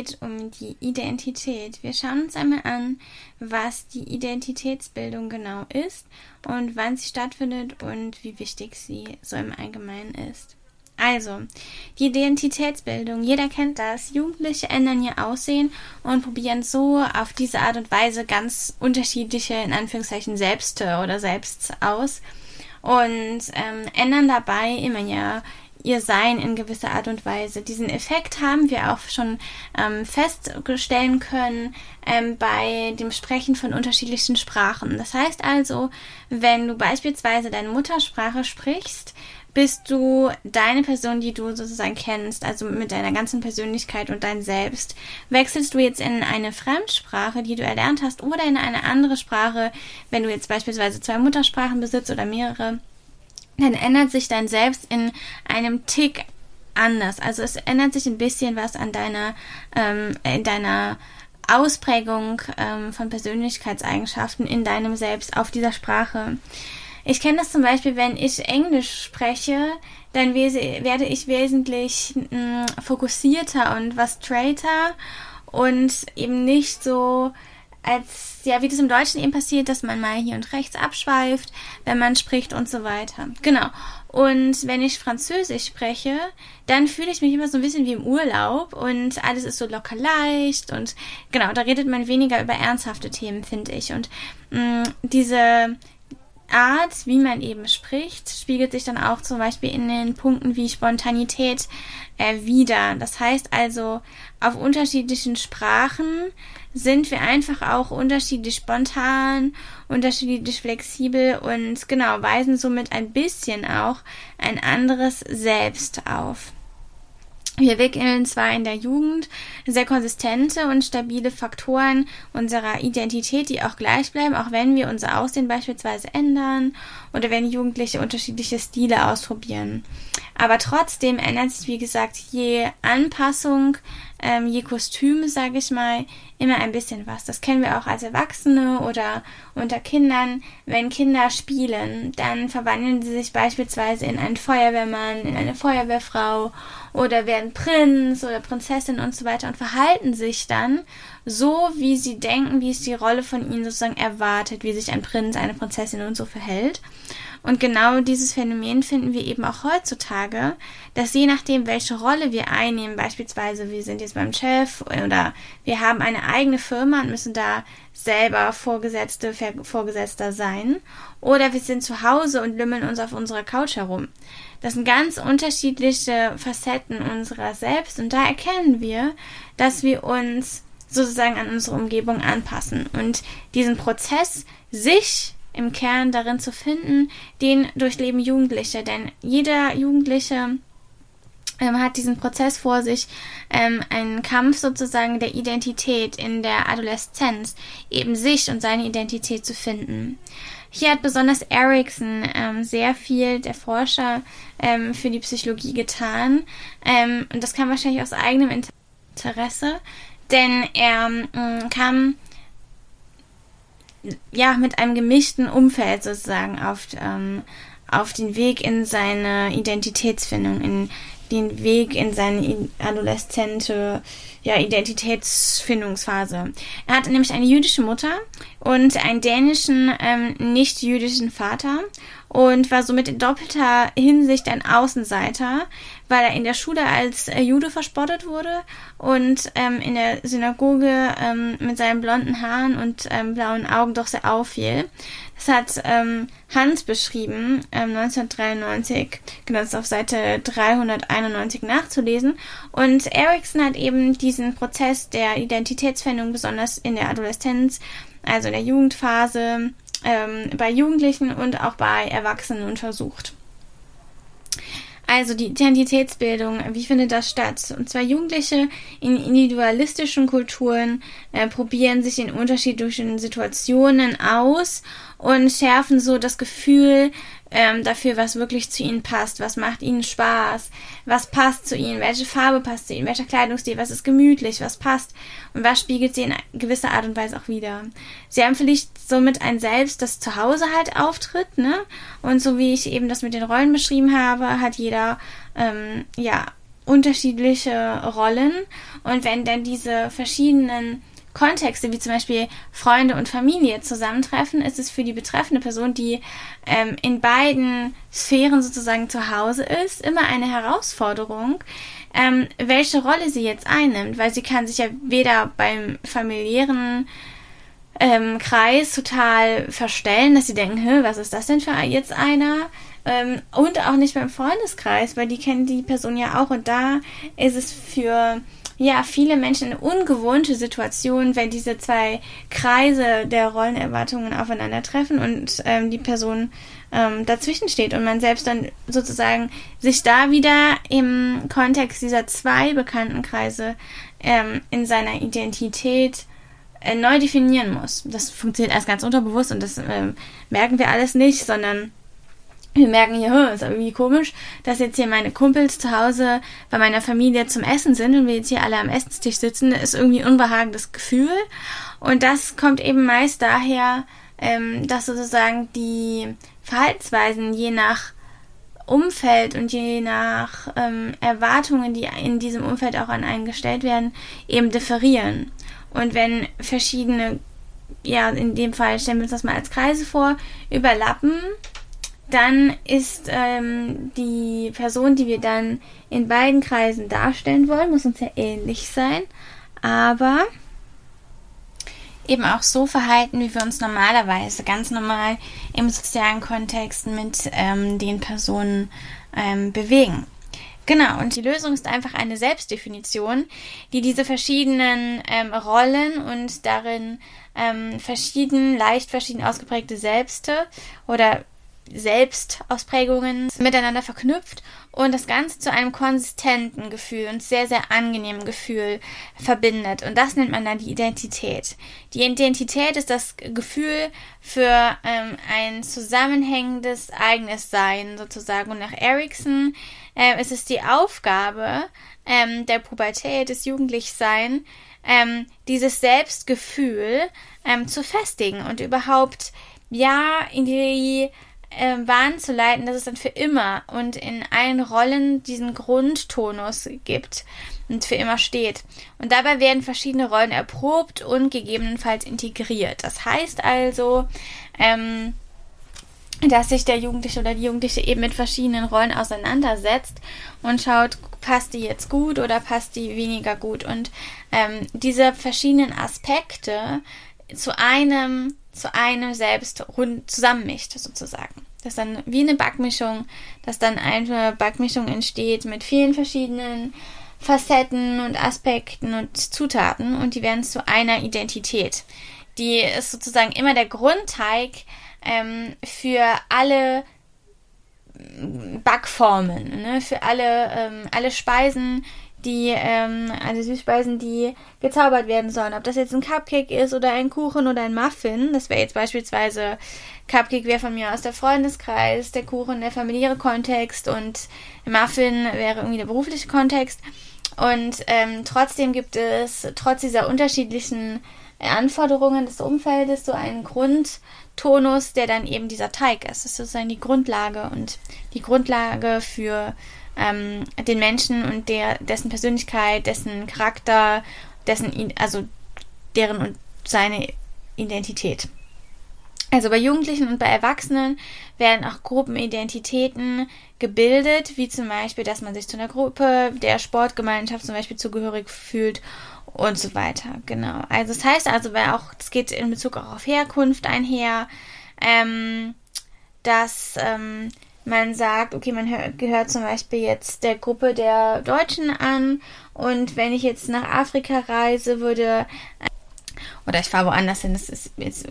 geht um die Identität. Wir schauen uns einmal an, was die Identitätsbildung genau ist und wann sie stattfindet und wie wichtig sie so im Allgemeinen ist. Also, die Identitätsbildung. Jeder kennt das. Jugendliche ändern ihr Aussehen und probieren so auf diese Art und Weise ganz unterschiedliche, in Anführungszeichen, Selbste oder Selbst aus und ähm, ändern dabei immer ja ihr Sein in gewisser Art und Weise. Diesen Effekt haben wir auch schon ähm, feststellen können ähm, bei dem Sprechen von unterschiedlichen Sprachen. Das heißt also, wenn du beispielsweise deine Muttersprache sprichst, bist du deine Person, die du sozusagen kennst, also mit deiner ganzen Persönlichkeit und dein Selbst. Wechselst du jetzt in eine Fremdsprache, die du erlernt hast, oder in eine andere Sprache, wenn du jetzt beispielsweise zwei Muttersprachen besitzt oder mehrere, dann ändert sich dein Selbst in einem Tick anders. Also es ändert sich ein bisschen was an deiner, ähm, in deiner Ausprägung ähm, von Persönlichkeitseigenschaften in deinem Selbst auf dieser Sprache. Ich kenne das zum Beispiel, wenn ich Englisch spreche, dann werde ich wesentlich mh, fokussierter und was straighter und eben nicht so als, ja, wie das im Deutschen eben passiert, dass man mal hier und rechts abschweift, wenn man spricht und so weiter. Genau. Und wenn ich Französisch spreche, dann fühle ich mich immer so ein bisschen wie im Urlaub und alles ist so locker leicht und genau, da redet man weniger über ernsthafte Themen, finde ich. Und mh, mm, diese Art, wie man eben spricht, spiegelt sich dann auch zum Beispiel in den Punkten wie Spontanität äh, wieder. Das heißt also, auf unterschiedlichen Sprachen sind wir einfach auch unterschiedlich spontan, unterschiedlich flexibel und genau weisen somit ein bisschen auch ein anderes Selbst auf. Wir wickeln zwar in der Jugend sehr konsistente und stabile Faktoren unserer Identität, die auch gleich bleiben, auch wenn wir unser Aussehen beispielsweise ändern oder wenn Jugendliche unterschiedliche Stile ausprobieren. Aber trotzdem ändert sich, wie gesagt, je Anpassung, ähm, je Kostüm, sage ich mal, immer ein bisschen was. Das kennen wir auch als Erwachsene oder unter Kindern. Wenn Kinder spielen, dann verwandeln sie sich beispielsweise in einen Feuerwehrmann, in eine Feuerwehrfrau oder werden Prinz oder Prinzessin und so weiter und verhalten sich dann so, wie sie denken, wie es die Rolle von ihnen sozusagen erwartet, wie sich ein Prinz, eine Prinzessin und so verhält. Und genau dieses Phänomen finden wir eben auch heutzutage, dass je nachdem, welche Rolle wir einnehmen, beispielsweise wir sind jetzt beim Chef oder wir haben eine eigene Firma und müssen da selber Vorgesetzte, Vorgesetzter sein, oder wir sind zu Hause und lümmeln uns auf unserer Couch herum. Das sind ganz unterschiedliche Facetten unserer selbst und da erkennen wir, dass wir uns sozusagen an unsere Umgebung anpassen und diesen Prozess sich im Kern darin zu finden, den durchleben Jugendliche. Denn jeder Jugendliche ähm, hat diesen Prozess vor sich, ähm, einen Kampf sozusagen der Identität in der Adoleszenz, eben sich und seine Identität zu finden. Hier hat besonders Erickson ähm, sehr viel, der Forscher, ähm, für die Psychologie getan. Ähm, und das kam wahrscheinlich aus eigenem Interesse, denn er ähm, kam ja, mit einem gemischten Umfeld sozusagen auf, ähm, auf den Weg in seine Identitätsfindung, in den Weg in seine adoleszente ja, Identitätsfindungsphase. Er hatte nämlich eine jüdische Mutter und einen dänischen ähm, nicht-jüdischen Vater und war somit in doppelter Hinsicht ein Außenseiter, weil er in der Schule als äh, Jude verspottet wurde und ähm, in der Synagoge ähm, mit seinen blonden Haaren und ähm, blauen Augen doch sehr auffiel. Das hat ähm, Hans beschrieben, ähm, 1993, genau, das auf Seite 391 nachzulesen. Und Erickson hat eben diesen Prozess der Identitätsfindung besonders in der Adoleszenz, also in der Jugendphase, ähm, bei Jugendlichen und auch bei Erwachsenen untersucht. Also die Identitätsbildung, wie findet das statt? Und zwar Jugendliche in individualistischen Kulturen äh, probieren sich in unterschiedlichen Situationen aus und schärfen so das Gefühl ähm, dafür, was wirklich zu ihnen passt, was macht ihnen Spaß, was passt zu ihnen, welche Farbe passt zu ihnen, welcher Kleidungsstil, was ist gemütlich, was passt und was spiegelt sie in gewisser Art und Weise auch wieder. Sie haben vielleicht somit ein Selbst, das zu Hause halt auftritt, ne? Und so wie ich eben das mit den Rollen beschrieben habe, hat jeder ähm, ja unterschiedliche Rollen und wenn dann diese verschiedenen Kontexte, wie zum Beispiel Freunde und Familie zusammentreffen, ist es für die betreffende Person, die ähm, in beiden Sphären sozusagen zu Hause ist, immer eine Herausforderung, ähm, welche Rolle sie jetzt einnimmt, weil sie kann sich ja weder beim familiären ähm, Kreis total verstellen, dass sie denken, was ist das denn für jetzt einer? Ähm, und auch nicht beim Freundeskreis, weil die kennen die Person ja auch und da ist es für ja, viele Menschen eine ungewohnte Situation, wenn diese zwei Kreise der Rollenerwartungen aufeinandertreffen und ähm, die Person ähm, dazwischen steht und man selbst dann sozusagen sich da wieder im Kontext dieser zwei bekannten Kreise ähm, in seiner Identität äh, neu definieren muss. Das funktioniert erst ganz unterbewusst und das ähm, merken wir alles nicht, sondern wir merken hier, ist irgendwie komisch, dass jetzt hier meine Kumpels zu Hause bei meiner Familie zum Essen sind und wir jetzt hier alle am Essenstisch sitzen, ist irgendwie ein unbehagendes Gefühl. Und das kommt eben meist daher, ähm, dass sozusagen die Verhaltensweisen je nach Umfeld und je nach ähm, Erwartungen, die in diesem Umfeld auch an einen gestellt werden, eben differieren. Und wenn verschiedene, ja, in dem Fall stellen wir uns das mal als Kreise vor, überlappen, dann ist ähm, die Person, die wir dann in beiden Kreisen darstellen wollen, muss uns ja ähnlich sein, aber eben auch so verhalten, wie wir uns normalerweise ganz normal im sozialen Kontext mit ähm, den Personen ähm, bewegen. Genau, und die Lösung ist einfach eine Selbstdefinition, die diese verschiedenen ähm, Rollen und darin ähm, verschieden, leicht verschieden ausgeprägte Selbste oder Selbstausprägungen miteinander verknüpft und das Ganze zu einem konsistenten Gefühl und sehr, sehr angenehmen Gefühl verbindet. Und das nennt man dann die Identität. Die Identität ist das Gefühl für ähm, ein zusammenhängendes eigenes Sein sozusagen. Und nach Erickson äh, ist es die Aufgabe ähm, der Pubertät, des Jugendlichseins, ähm, dieses Selbstgefühl ähm, zu festigen und überhaupt ja in die äh, Bahn zu leiten, dass es dann für immer und in allen Rollen diesen Grundtonus gibt und für immer steht. Und dabei werden verschiedene Rollen erprobt und gegebenenfalls integriert. Das heißt also, ähm, dass sich der Jugendliche oder die Jugendliche eben mit verschiedenen Rollen auseinandersetzt und schaut, passt die jetzt gut oder passt die weniger gut. Und ähm, diese verschiedenen Aspekte zu einem zu einem selbst rund zusammenmischt, sozusagen. Das ist dann wie eine Backmischung, dass dann eine Backmischung entsteht mit vielen verschiedenen Facetten und Aspekten und Zutaten und die werden zu einer Identität. Die ist sozusagen immer der Grundteig ähm, für alle Backformen, ne? für alle, ähm, alle Speisen, die, ähm, also Süßspeisen, die gezaubert werden sollen. Ob das jetzt ein Cupcake ist oder ein Kuchen oder ein Muffin. Das wäre jetzt beispielsweise, Cupcake wäre von mir aus der Freundeskreis, der Kuchen der familiäre Kontext und Muffin wäre irgendwie der berufliche Kontext. Und ähm, trotzdem gibt es, trotz dieser unterschiedlichen Anforderungen des Umfeldes, so einen Grundtonus, der dann eben dieser Teig ist. Das ist sozusagen die Grundlage und die Grundlage für ähm, den Menschen und der, dessen Persönlichkeit, dessen Charakter, dessen, also deren und seine Identität. Also bei Jugendlichen und bei Erwachsenen werden auch Gruppenidentitäten gebildet, wie zum Beispiel, dass man sich zu einer Gruppe der Sportgemeinschaft zum Beispiel zugehörig fühlt und so weiter. Genau. Also das heißt also, weil auch, es geht in Bezug auch auf Herkunft einher, ähm, dass ähm, man sagt, okay, man gehört zum Beispiel jetzt der Gruppe der Deutschen an und wenn ich jetzt nach Afrika reise, würde oder ich fahre woanders hin, das ist jetzt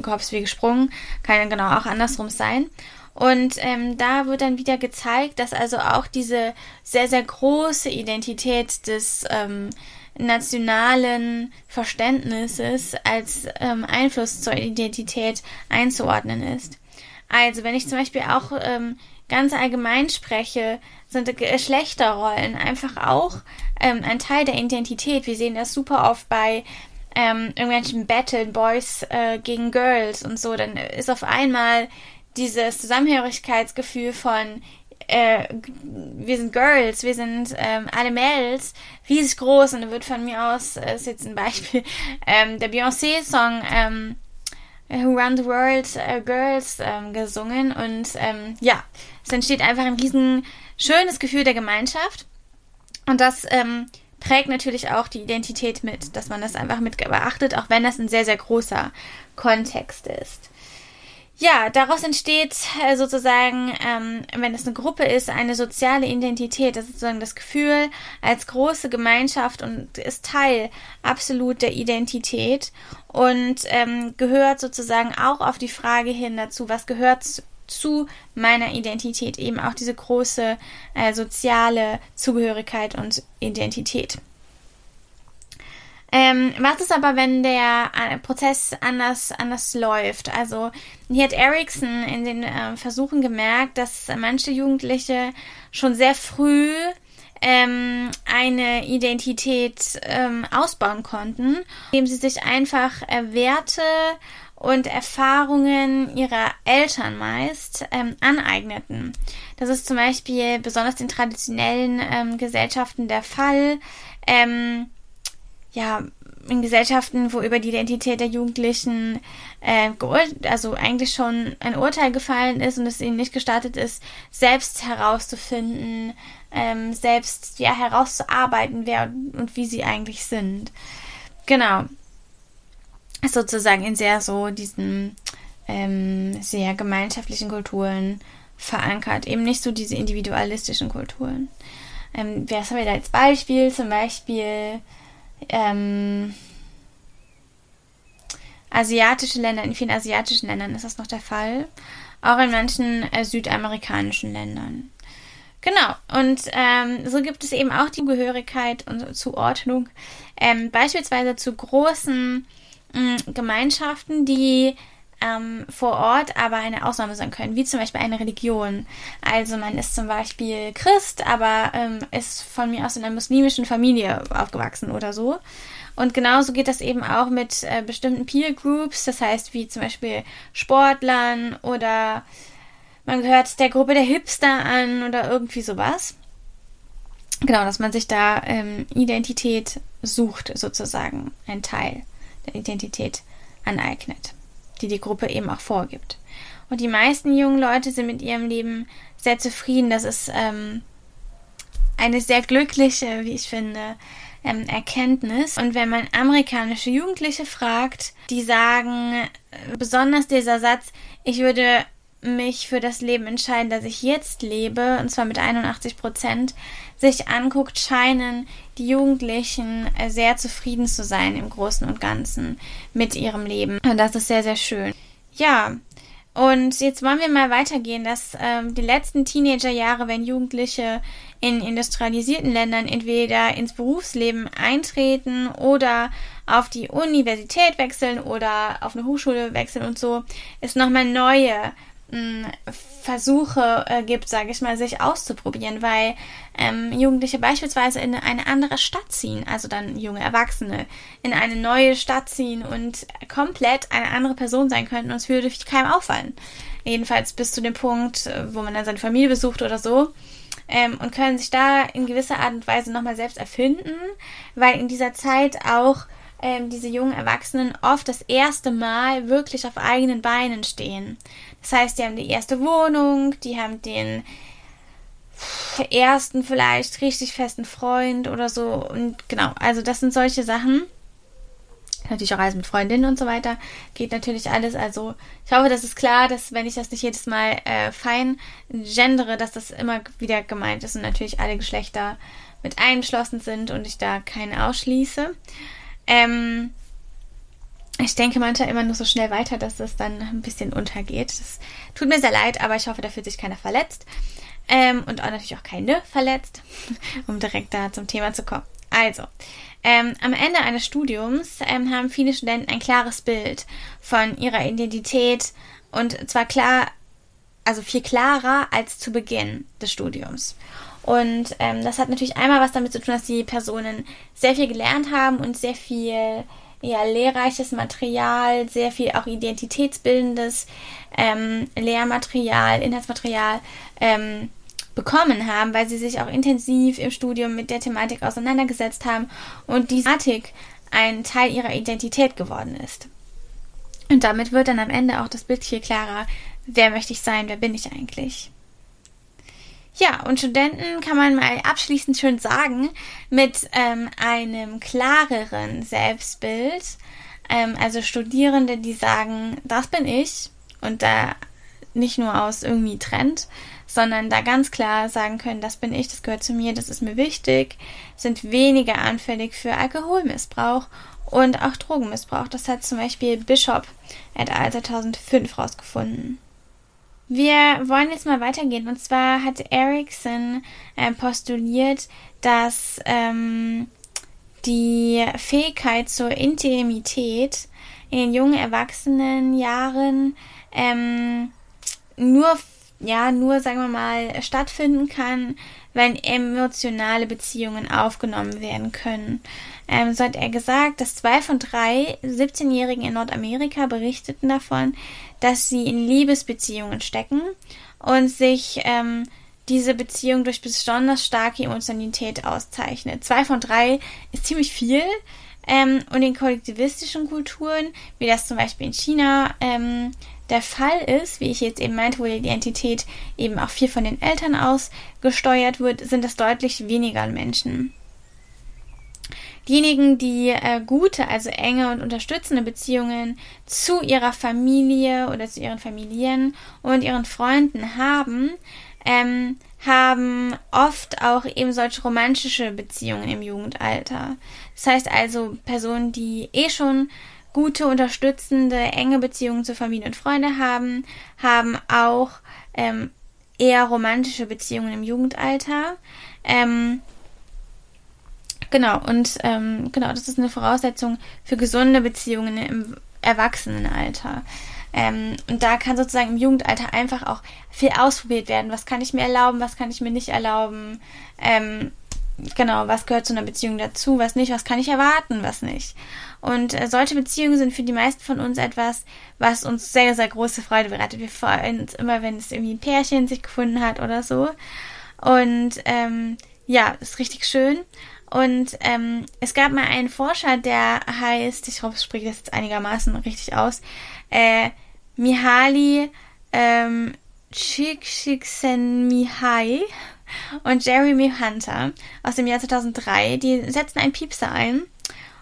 Kopf wie gesprungen, kann ja genau auch andersrum sein. Und ähm, da wird dann wieder gezeigt, dass also auch diese sehr, sehr große Identität des ähm, nationalen Verständnisses als ähm, Einfluss zur Identität einzuordnen ist. Also wenn ich zum Beispiel auch ähm, ganz allgemein spreche, sind Geschlechterrollen einfach auch ähm, ein Teil der Identität. Wir sehen das super oft bei ähm, irgendwelchen Battle Boys äh, gegen Girls und so. Dann ist auf einmal dieses Zusammenhörigkeitsgefühl von äh, wir sind Girls, wir sind ähm, alle Mädels, riesig groß und da wird von mir aus, äh, ist jetzt ein Beispiel, ähm, der Beyoncé-Song ähm, Who Run the World uh, Girls ähm, gesungen und ähm, ja, es entsteht einfach ein riesen schönes Gefühl der Gemeinschaft und das ähm, prägt natürlich auch die Identität mit, dass man das einfach mit beachtet, auch wenn das ein sehr, sehr großer Kontext ist. Ja, daraus entsteht äh, sozusagen, ähm, wenn es eine Gruppe ist, eine soziale Identität. Das ist sozusagen das Gefühl als große Gemeinschaft und ist Teil absolut der Identität und ähm, gehört sozusagen auch auf die Frage hin dazu, was gehört zu meiner Identität, eben auch diese große äh, soziale Zugehörigkeit und Identität. Ähm, was ist aber, wenn der äh, Prozess anders, anders läuft? Also hier hat Ericsson in den äh, Versuchen gemerkt, dass manche Jugendliche schon sehr früh ähm, eine Identität ähm, ausbauen konnten, indem sie sich einfach äh, Werte und Erfahrungen ihrer Eltern meist ähm, aneigneten. Das ist zum Beispiel besonders in traditionellen ähm, Gesellschaften der Fall. Ähm, ja, in Gesellschaften, wo über die Identität der Jugendlichen äh, also eigentlich schon ein Urteil gefallen ist und es ihnen nicht gestattet ist, selbst herauszufinden, ähm, selbst ja herauszuarbeiten, wer und wie sie eigentlich sind. Genau. Sozusagen in sehr so diesen ähm, sehr gemeinschaftlichen Kulturen verankert, eben nicht so diese individualistischen Kulturen. Ähm, was haben wir da als Beispiel? Zum Beispiel ähm, asiatische Länder, in vielen asiatischen Ländern ist das noch der Fall. Auch in manchen äh, südamerikanischen Ländern. Genau, und ähm, so gibt es eben auch die Gehörigkeit und Zuordnung, ähm, beispielsweise zu großen mh, Gemeinschaften, die ähm, vor Ort aber eine Ausnahme sein können, wie zum Beispiel eine Religion. Also man ist zum Beispiel Christ, aber ähm, ist von mir aus in einer muslimischen Familie aufgewachsen oder so. Und genauso geht das eben auch mit äh, bestimmten Peer Groups, das heißt wie zum Beispiel Sportlern oder man gehört der Gruppe der Hipster an oder irgendwie sowas. Genau, dass man sich da ähm, Identität sucht, sozusagen, ein Teil der Identität aneignet die die Gruppe eben auch vorgibt. Und die meisten jungen Leute sind mit ihrem Leben sehr zufrieden. Das ist ähm, eine sehr glückliche, wie ich finde, ähm, Erkenntnis. Und wenn man amerikanische Jugendliche fragt, die sagen, äh, besonders dieser Satz, ich würde mich für das Leben entscheiden, das ich jetzt lebe, und zwar mit 81 Prozent, sich anguckt, scheinen die Jugendlichen äh, sehr zufrieden zu sein im Großen und Ganzen mit ihrem Leben. Und das ist sehr, sehr schön. Ja, und jetzt wollen wir mal weitergehen, dass ähm, die letzten Teenagerjahre, wenn Jugendliche in industrialisierten Ländern entweder ins Berufsleben eintreten oder auf die Universität wechseln oder auf eine Hochschule wechseln und so, ist nochmal neue Versuche äh, gibt, sage ich mal, sich auszuprobieren, weil ähm, Jugendliche beispielsweise in eine andere Stadt ziehen, also dann junge Erwachsene in eine neue Stadt ziehen und komplett eine andere Person sein könnten und es würde keinem auffallen. Jedenfalls bis zu dem Punkt, äh, wo man dann seine Familie besucht oder so. Ähm, und können sich da in gewisser Art und Weise nochmal selbst erfinden, weil in dieser Zeit auch ähm, diese jungen Erwachsenen oft das erste Mal wirklich auf eigenen Beinen stehen. Das heißt, die haben die erste Wohnung, die haben den ersten vielleicht richtig festen Freund oder so. Und genau, also das sind solche Sachen. Natürlich auch Reisen mit Freundinnen und so weiter. Geht natürlich alles. Also ich hoffe, das ist klar, dass wenn ich das nicht jedes Mal äh, fein gendere, dass das immer wieder gemeint ist und natürlich alle Geschlechter mit eingeschlossen sind und ich da keinen ausschließe. Ähm, ich denke manchmal immer nur so schnell weiter, dass es dann ein bisschen untergeht. Das tut mir sehr leid, aber ich hoffe, da fühlt sich keiner verletzt. Ähm, und auch natürlich auch keine verletzt, um direkt da zum Thema zu kommen. Also, ähm, am Ende eines Studiums ähm, haben viele Studenten ein klares Bild von ihrer Identität und zwar klar, also viel klarer als zu Beginn des Studiums. Und ähm, das hat natürlich einmal was damit zu tun, dass die Personen sehr viel gelernt haben und sehr viel ja, lehrreiches Material, sehr viel auch identitätsbildendes ähm, Lehrmaterial, Inhaltsmaterial ähm, bekommen haben, weil sie sich auch intensiv im Studium mit der Thematik auseinandergesetzt haben und die Thematik ein Teil ihrer Identität geworden ist. Und damit wird dann am Ende auch das Bild viel klarer, wer möchte ich sein, wer bin ich eigentlich. Ja, und Studenten kann man mal abschließend schön sagen, mit ähm, einem klareren Selbstbild, ähm, also Studierende, die sagen, das bin ich und da nicht nur aus irgendwie Trend, sondern da ganz klar sagen können, das bin ich, das gehört zu mir, das ist mir wichtig, sind weniger anfällig für Alkoholmissbrauch und auch Drogenmissbrauch. Das hat zum Beispiel Bishop et al. 2005 rausgefunden. Wir wollen jetzt mal weitergehen. Und zwar hat Erickson äh, postuliert, dass ähm, die Fähigkeit zur Intimität in den jungen Erwachsenenjahren ähm, nur, ja, nur, sagen wir mal, stattfinden kann, wenn emotionale Beziehungen aufgenommen werden können. Ähm, so hat er gesagt, dass zwei von drei 17-Jährigen in Nordamerika berichteten davon, dass sie in Liebesbeziehungen stecken und sich ähm, diese Beziehung durch besonders starke Emotionalität auszeichnet. Zwei von drei ist ziemlich viel. Ähm, und in kollektivistischen Kulturen, wie das zum Beispiel in China ähm, der Fall ist, wie ich jetzt eben meinte, wo die Identität eben auch viel von den Eltern aus gesteuert wird, sind das deutlich weniger Menschen. Diejenigen, die äh, gute, also enge und unterstützende Beziehungen zu ihrer Familie oder zu ihren Familien und ihren Freunden haben, ähm, haben oft auch eben solche romantische Beziehungen im Jugendalter. Das heißt also Personen, die eh schon gute, unterstützende, enge Beziehungen zu Familie und Freunde haben, haben auch ähm, eher romantische Beziehungen im Jugendalter. Ähm, genau, und ähm, genau, das ist eine Voraussetzung für gesunde Beziehungen im Erwachsenenalter. Ähm, und da kann sozusagen im Jugendalter einfach auch viel ausprobiert werden. Was kann ich mir erlauben, was kann ich mir nicht erlauben? Ähm, genau, was gehört zu einer Beziehung dazu, was nicht, was kann ich erwarten, was nicht. Und äh, solche Beziehungen sind für die meisten von uns etwas, was uns sehr, sehr große Freude bereitet. Wir freuen uns immer, wenn es irgendwie ein Pärchen sich gefunden hat oder so. Und ähm, ja, ist richtig schön. Und ähm, es gab mal einen Forscher, der heißt, ich hoffe, ich spreche das jetzt einigermaßen richtig aus, äh, Mihaly ähm, Csikszentmihalyi und Jeremy Hunter aus dem Jahr 2003. Die setzten einen Piepser ein,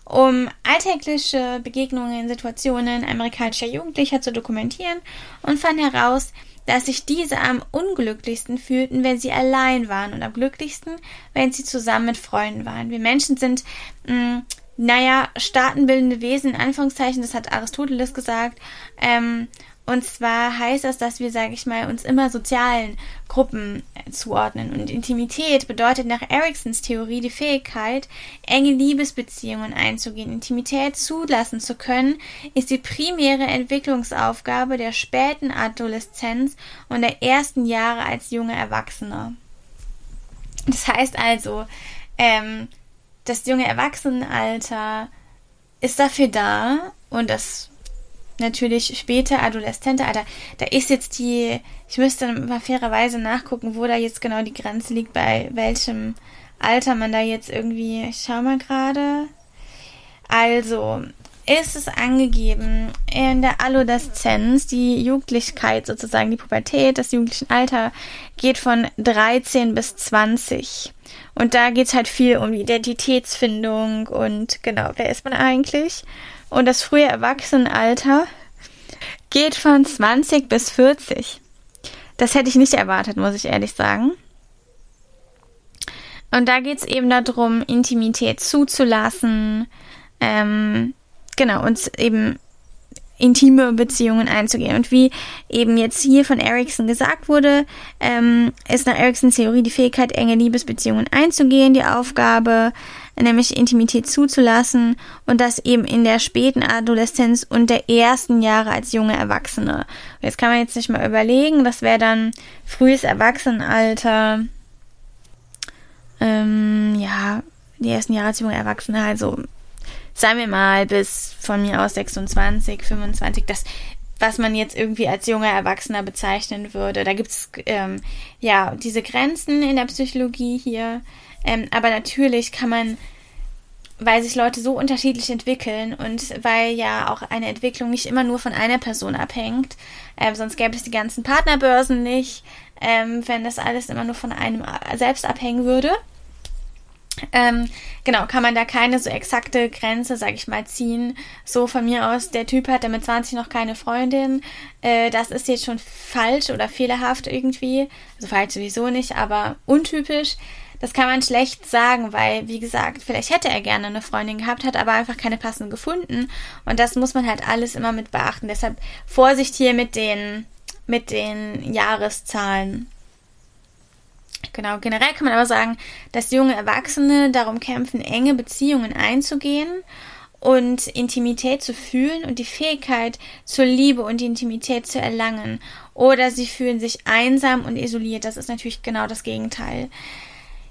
um alltägliche Begegnungen, Situationen amerikanischer Jugendlicher zu dokumentieren und fanden heraus, dass sich diese am unglücklichsten fühlten, wenn sie allein waren und am glücklichsten, wenn sie zusammen mit Freunden waren. Wir Menschen sind, mh, mm, naja, staatenbildende Wesen, in Anführungszeichen, das hat Aristoteles gesagt, ähm, und zwar heißt das, dass wir, sage ich mal, uns immer sozialen Gruppen zuordnen. Und Intimität bedeutet nach Eriksons Theorie die Fähigkeit, enge Liebesbeziehungen einzugehen. Intimität zulassen zu können, ist die primäre Entwicklungsaufgabe der späten Adoleszenz und der ersten Jahre als junge Erwachsene. Das heißt also, ähm, das junge Erwachsenenalter ist dafür da und das natürlich später adoleszente Alter. Da ist jetzt die, ich müsste mal fairerweise nachgucken, wo da jetzt genau die Grenze liegt, bei welchem Alter man da jetzt irgendwie, ich schau mal gerade. Also, ist es angegeben in der Adoleszenz, die Jugendlichkeit sozusagen, die Pubertät, das jugendliche Alter geht von 13 bis 20. Und da geht es halt viel um Identitätsfindung und genau, wer ist man eigentlich? Und das frühe Erwachsenenalter geht von 20 bis 40. Das hätte ich nicht erwartet, muss ich ehrlich sagen. Und da geht es eben darum, Intimität zuzulassen, ähm, genau, uns eben intime Beziehungen einzugehen. Und wie eben jetzt hier von Erickson gesagt wurde, ähm, ist nach Ericksons Theorie die Fähigkeit, enge Liebesbeziehungen einzugehen, die Aufgabe, nämlich Intimität zuzulassen und das eben in der späten Adoleszenz und der ersten Jahre als junge Erwachsene. jetzt kann man jetzt nicht mal überlegen, das wäre dann frühes Erwachsenenalter, ähm, ja, die ersten Jahre als junge Erwachsene, also sagen wir mal bis von mir aus 26, 25, das was man jetzt irgendwie als junger Erwachsener bezeichnen würde. Da gibt's ähm, ja diese Grenzen in der Psychologie hier. Ähm, aber natürlich kann man, weil sich Leute so unterschiedlich entwickeln und weil ja auch eine Entwicklung nicht immer nur von einer Person abhängt, ähm, sonst gäbe es die ganzen Partnerbörsen nicht, ähm, wenn das alles immer nur von einem selbst abhängen würde. Ähm, genau, kann man da keine so exakte Grenze, sag ich mal, ziehen. So von mir aus, der Typ hatte mit 20 noch keine Freundin. Äh, das ist jetzt schon falsch oder fehlerhaft irgendwie. Also falsch sowieso nicht, aber untypisch. Das kann man schlecht sagen, weil, wie gesagt, vielleicht hätte er gerne eine Freundin gehabt, hat aber einfach keine passende gefunden. Und das muss man halt alles immer mit beachten. Deshalb Vorsicht hier mit den, mit den Jahreszahlen. Genau, generell kann man aber sagen, dass junge Erwachsene darum kämpfen, enge Beziehungen einzugehen und Intimität zu fühlen und die Fähigkeit zur Liebe und Intimität zu erlangen. Oder sie fühlen sich einsam und isoliert. Das ist natürlich genau das Gegenteil.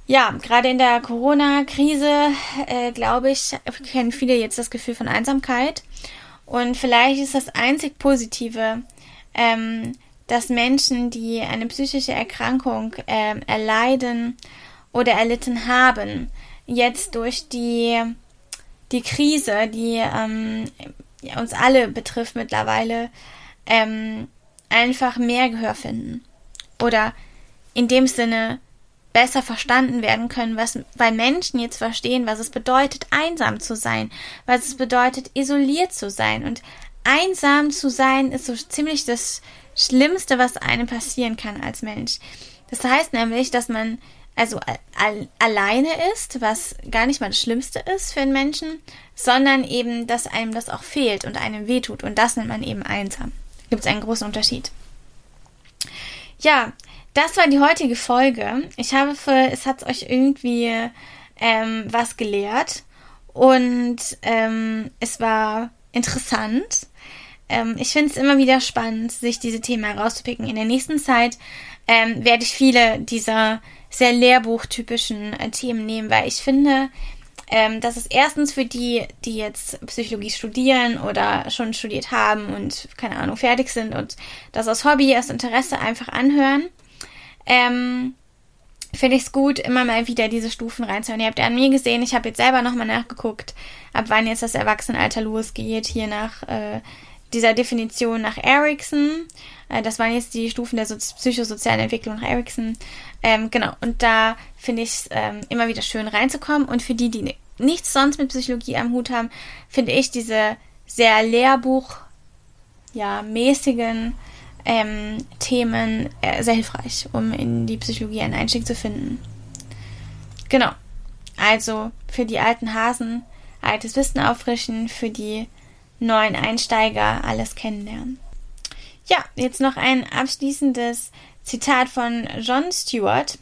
Ja, gerade in der Corona-Krise, äh, glaube ich, kennen viele jetzt das Gefühl von Einsamkeit. Und vielleicht ist das einzig Positive, ähm, dass Menschen, die eine psychische Erkrankung äh, erleiden oder erlitten haben, jetzt durch die, die Krise, die ähm, uns alle betrifft mittlerweile, ähm, einfach mehr Gehör finden. Oder in dem Sinne besser verstanden werden können, was, weil Menschen jetzt verstehen, was es bedeutet, einsam zu sein, was es bedeutet, isoliert zu sein. Und einsam zu sein ist so ziemlich das Schlimmste, was einem passieren kann als Mensch. Das heißt nämlich, dass man also al alleine ist, was gar nicht mal das Schlimmste ist für einen Menschen, sondern eben, dass einem das auch fehlt und einem wehtut. Und das nennt man eben einsam. Gibt es einen großen Unterschied. Ja, das war die heutige Folge. Ich habe für, es hat euch irgendwie ähm, was gelehrt und ähm, es war interessant. Ähm, ich finde es immer wieder spannend, sich diese Themen herauszupicken. In der nächsten Zeit ähm, werde ich viele dieser sehr lehrbuchtypischen äh, Themen nehmen, weil ich finde, ähm, dass es erstens für die, die jetzt Psychologie studieren oder schon studiert haben und keine Ahnung fertig sind und das aus Hobby, aus Interesse einfach anhören, ähm, finde ich es gut, immer mal wieder diese Stufen reinzuhören. Ihr habt ja an mir gesehen, ich habe jetzt selber nochmal nachgeguckt, ab wann jetzt das Erwachsenenalter losgeht, hier nach äh, dieser Definition nach Erickson. Äh, das waren jetzt die Stufen der so psychosozialen Entwicklung nach Erickson. Ähm, genau, und da finde ich es ähm, immer wieder schön reinzukommen. Und für die, die nichts sonst mit Psychologie am Hut haben, finde ich diese sehr Lehrbuch, ja, mäßigen ähm, Themen äh, sehr hilfreich, um in die Psychologie einen Einstieg zu finden. Genau. Also für die alten Hasen altes Wissen auffrischen, für die neuen Einsteiger alles kennenlernen. Ja, jetzt noch ein abschließendes Zitat von John Stewart.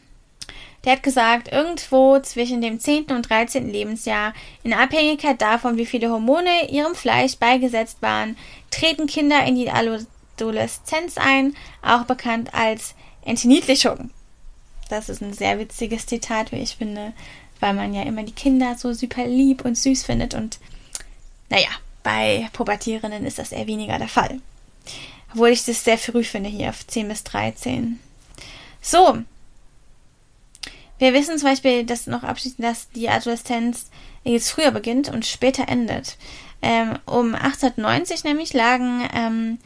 Der hat gesagt, irgendwo zwischen dem 10. und 13. Lebensjahr, in Abhängigkeit davon, wie viele Hormone ihrem Fleisch beigesetzt waren, treten Kinder in die Adoleszenz ein, auch bekannt als Entniedlichung. Das ist ein sehr witziges Zitat, wie ich finde, weil man ja immer die Kinder so super lieb und süß findet und naja, bei Pubertierenden ist das eher weniger der Fall. Obwohl ich das sehr früh finde hier auf 10 bis 13. So. Wir wissen zum Beispiel, dass noch abschließend, dass die Adoleszenz jetzt früher beginnt und später endet. Ähm, um 1890 nämlich lagen ähm,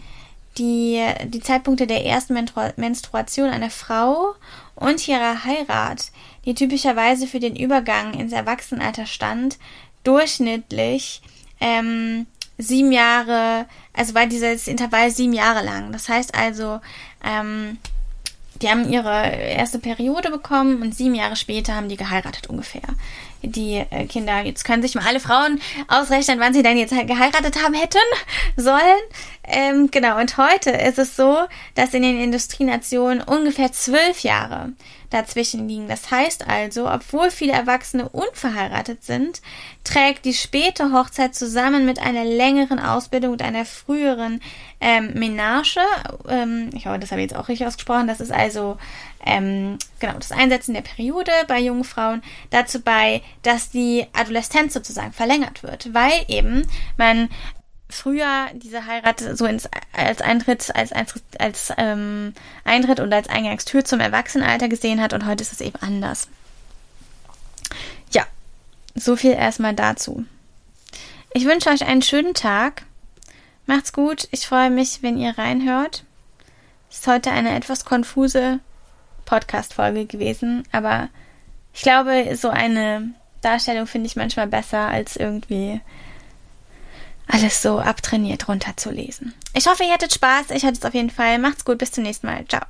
die, die Zeitpunkte der ersten Menstruation einer Frau und ihrer Heirat, die typischerweise für den Übergang ins Erwachsenenalter stand, durchschnittlich ähm, sieben Jahre, also war dieses Intervall sieben Jahre lang. Das heißt also, ähm, die haben ihre erste Periode bekommen und sieben Jahre später haben die geheiratet ungefähr. Die äh, Kinder, jetzt können sich mal alle Frauen ausrechnen, wann sie denn jetzt geheiratet haben hätten sollen. Ähm, genau, und heute ist es so, dass in den Industrienationen ungefähr zwölf Jahre dazwischen liegen. Das heißt also, obwohl viele Erwachsene unverheiratet sind, trägt die späte Hochzeit zusammen mit einer längeren Ausbildung und einer früheren ähm, Menage, ähm, ich hoffe, das habe ich jetzt auch richtig ausgesprochen, das ist also ähm, genau das Einsetzen der Periode bei jungen Frauen dazu bei, dass die Adoleszenz sozusagen verlängert wird, weil eben man früher diese Heirat so ins, als Eintritt, als, Eintritt, als ähm, Eintritt und als Eingangstür zum Erwachsenenalter gesehen hat und heute ist es eben anders. Ja, so viel erstmal dazu. Ich wünsche euch einen schönen Tag. Macht's gut. Ich freue mich, wenn ihr reinhört. Ist heute eine etwas konfuse Podcast-Folge gewesen, aber ich glaube, so eine Darstellung finde ich manchmal besser als irgendwie alles so abtrainiert runterzulesen. Ich hoffe, ihr hattet Spaß. Ich hatte es auf jeden Fall. Macht's gut. Bis zum nächsten Mal. Ciao.